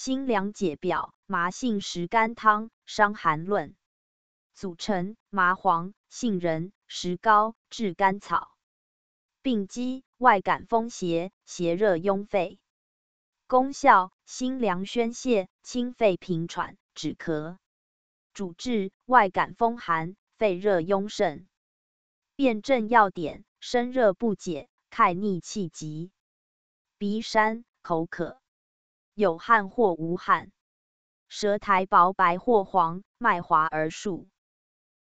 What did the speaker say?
辛凉解表，麻杏石甘汤，伤寒论。组成：麻黄、杏仁、石膏、炙甘草。病机：外感风邪，邪热壅肺。功效：辛凉宣泄，清肺平喘，止咳。主治：外感风寒，肺热壅盛。辨证要点：身热不解，揩逆气急，鼻山、口渴。有汗或无汗，舌苔薄白或黄，脉滑而数。